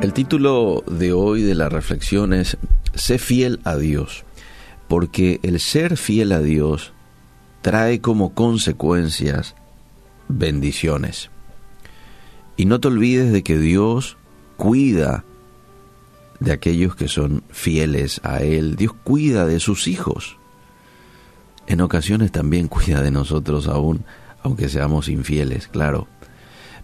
El título de hoy de la reflexión es Sé fiel a Dios, porque el ser fiel a Dios trae como consecuencias bendiciones. Y no te olvides de que Dios cuida de aquellos que son fieles a Él. Dios cuida de sus hijos. En ocasiones también cuida de nosotros aún, aunque seamos infieles, claro.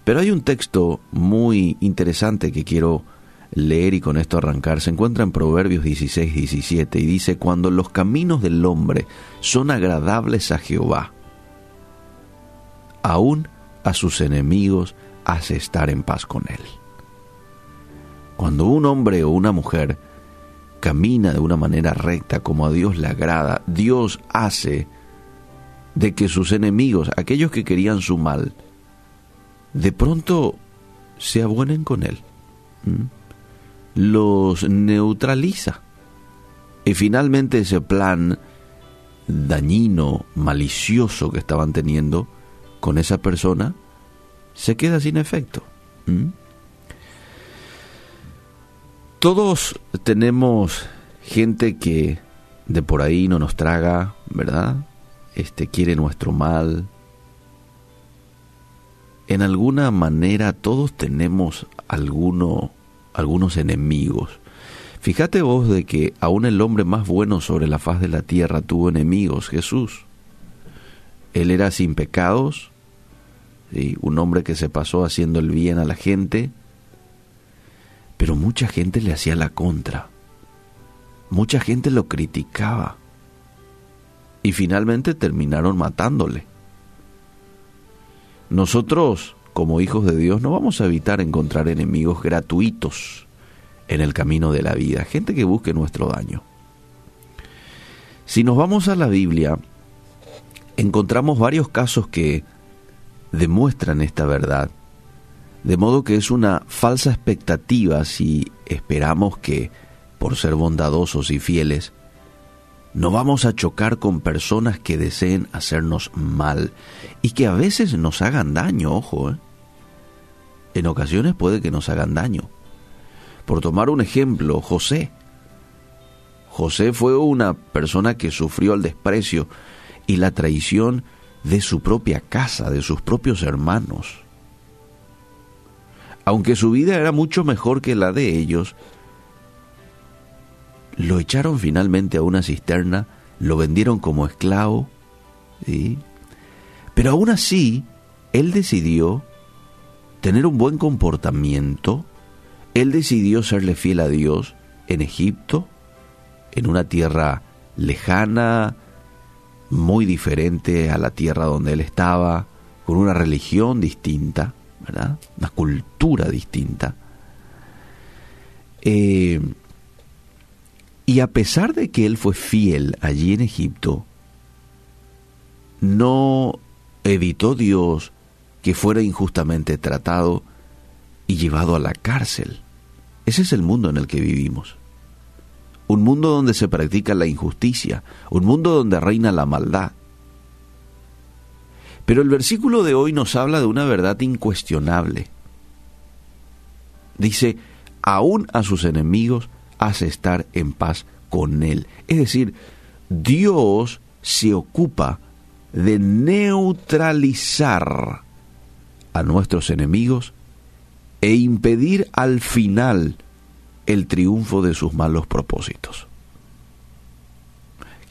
Pero hay un texto muy interesante que quiero leer y con esto arrancar. Se encuentra en Proverbios 16, 17 y dice, cuando los caminos del hombre son agradables a Jehová, aún a sus enemigos hace estar en paz con él. Cuando un hombre o una mujer camina de una manera recta como a Dios le agrada, Dios hace de que sus enemigos, aquellos que querían su mal, de pronto se abuenen con él. Los neutraliza. Y finalmente ese plan dañino, malicioso que estaban teniendo con esa persona, se queda sin efecto. Todos tenemos gente que de por ahí no nos traga, ¿verdad? Este quiere nuestro mal, en alguna manera todos tenemos alguno, algunos enemigos. Fíjate vos de que aún el hombre más bueno sobre la faz de la tierra tuvo enemigos, Jesús. Él era sin pecados, un hombre que se pasó haciendo el bien a la gente, pero mucha gente le hacía la contra. Mucha gente lo criticaba y finalmente terminaron matándole. Nosotros, como hijos de Dios, no vamos a evitar encontrar enemigos gratuitos en el camino de la vida, gente que busque nuestro daño. Si nos vamos a la Biblia, encontramos varios casos que demuestran esta verdad, de modo que es una falsa expectativa si esperamos que, por ser bondadosos y fieles, no vamos a chocar con personas que deseen hacernos mal y que a veces nos hagan daño, ojo. ¿eh? En ocasiones puede que nos hagan daño. Por tomar un ejemplo, José. José fue una persona que sufrió el desprecio y la traición de su propia casa, de sus propios hermanos. Aunque su vida era mucho mejor que la de ellos, lo echaron finalmente a una cisterna, lo vendieron como esclavo, pero aún así, él decidió tener un buen comportamiento, él decidió serle fiel a Dios en Egipto, en una tierra lejana, muy diferente a la tierra donde él estaba, con una religión distinta, ¿verdad? Una cultura distinta. Eh, y a pesar de que él fue fiel allí en Egipto, no evitó Dios que fuera injustamente tratado y llevado a la cárcel. Ese es el mundo en el que vivimos. Un mundo donde se practica la injusticia, un mundo donde reina la maldad. Pero el versículo de hoy nos habla de una verdad incuestionable. Dice, aún a sus enemigos hace estar en paz con Él. Es decir, Dios se ocupa de neutralizar a nuestros enemigos e impedir al final el triunfo de sus malos propósitos.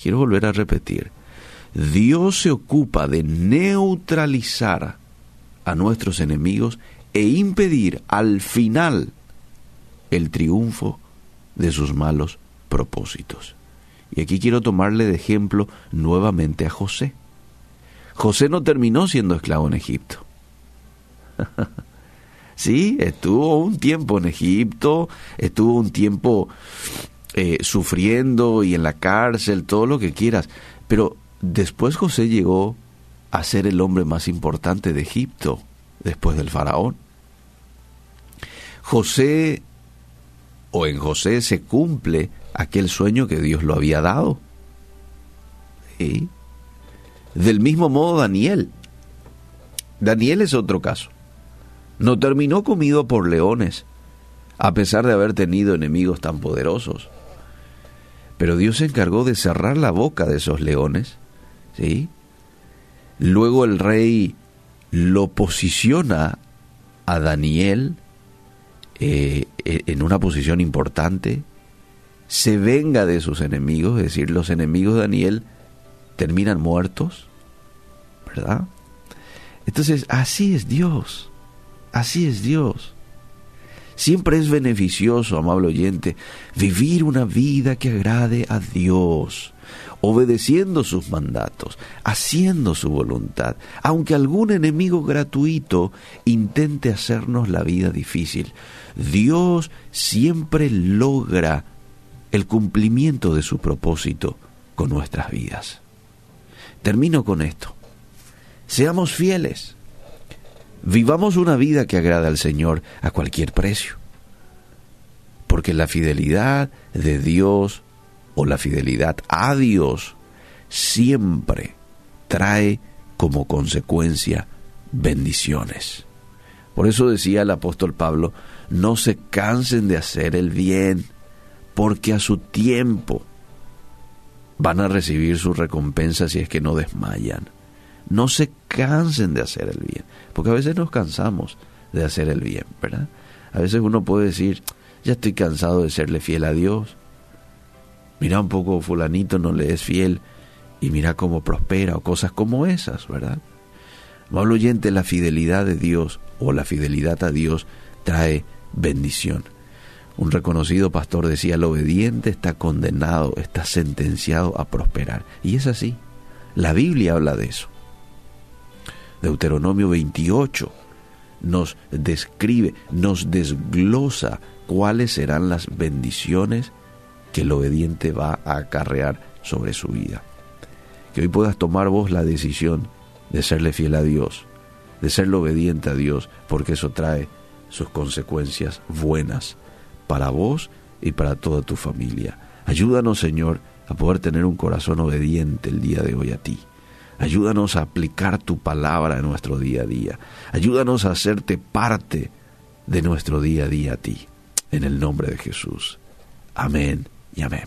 Quiero volver a repetir, Dios se ocupa de neutralizar a nuestros enemigos e impedir al final el triunfo de sus malos propósitos. Y aquí quiero tomarle de ejemplo nuevamente a José. José no terminó siendo esclavo en Egipto. sí, estuvo un tiempo en Egipto, estuvo un tiempo eh, sufriendo y en la cárcel, todo lo que quieras. Pero después José llegó a ser el hombre más importante de Egipto, después del faraón. José o en José se cumple aquel sueño que Dios lo había dado. Del mismo modo Daniel. Daniel es otro caso. No terminó comido por leones, a pesar de haber tenido enemigos tan poderosos. Pero Dios se encargó de cerrar la boca de esos leones, ¿sí? Luego el rey lo posiciona a Daniel eh, en una posición importante, se venga de sus enemigos, es decir, los enemigos de Daniel terminan muertos, ¿verdad? Entonces, así es Dios, así es Dios. Siempre es beneficioso, amable oyente, vivir una vida que agrade a Dios, obedeciendo sus mandatos, haciendo su voluntad, aunque algún enemigo gratuito intente hacernos la vida difícil. Dios siempre logra el cumplimiento de su propósito con nuestras vidas. Termino con esto. Seamos fieles. Vivamos una vida que agrada al Señor a cualquier precio. Porque la fidelidad de Dios o la fidelidad a Dios siempre trae como consecuencia bendiciones. Por eso decía el apóstol Pablo, no se cansen de hacer el bien, porque a su tiempo van a recibir su recompensa si es que no desmayan. No se cansen de hacer el bien, porque a veces nos cansamos de hacer el bien, ¿verdad? A veces uno puede decir, ya estoy cansado de serle fiel a Dios. Mira un poco, fulanito no le es fiel y mira cómo prospera o cosas como esas, ¿verdad? Amable oyente, la fidelidad de Dios o la fidelidad a Dios trae bendición. Un reconocido pastor decía, el obediente está condenado, está sentenciado a prosperar. Y es así. La Biblia habla de eso. Deuteronomio 28 nos describe, nos desglosa cuáles serán las bendiciones que el obediente va a acarrear sobre su vida. Que hoy puedas tomar vos la decisión de serle fiel a Dios, de serle obediente a Dios, porque eso trae sus consecuencias buenas para vos y para toda tu familia. Ayúdanos, Señor, a poder tener un corazón obediente el día de hoy a ti. Ayúdanos a aplicar tu palabra en nuestro día a día. Ayúdanos a hacerte parte de nuestro día a día a ti. En el nombre de Jesús. Amén y amén.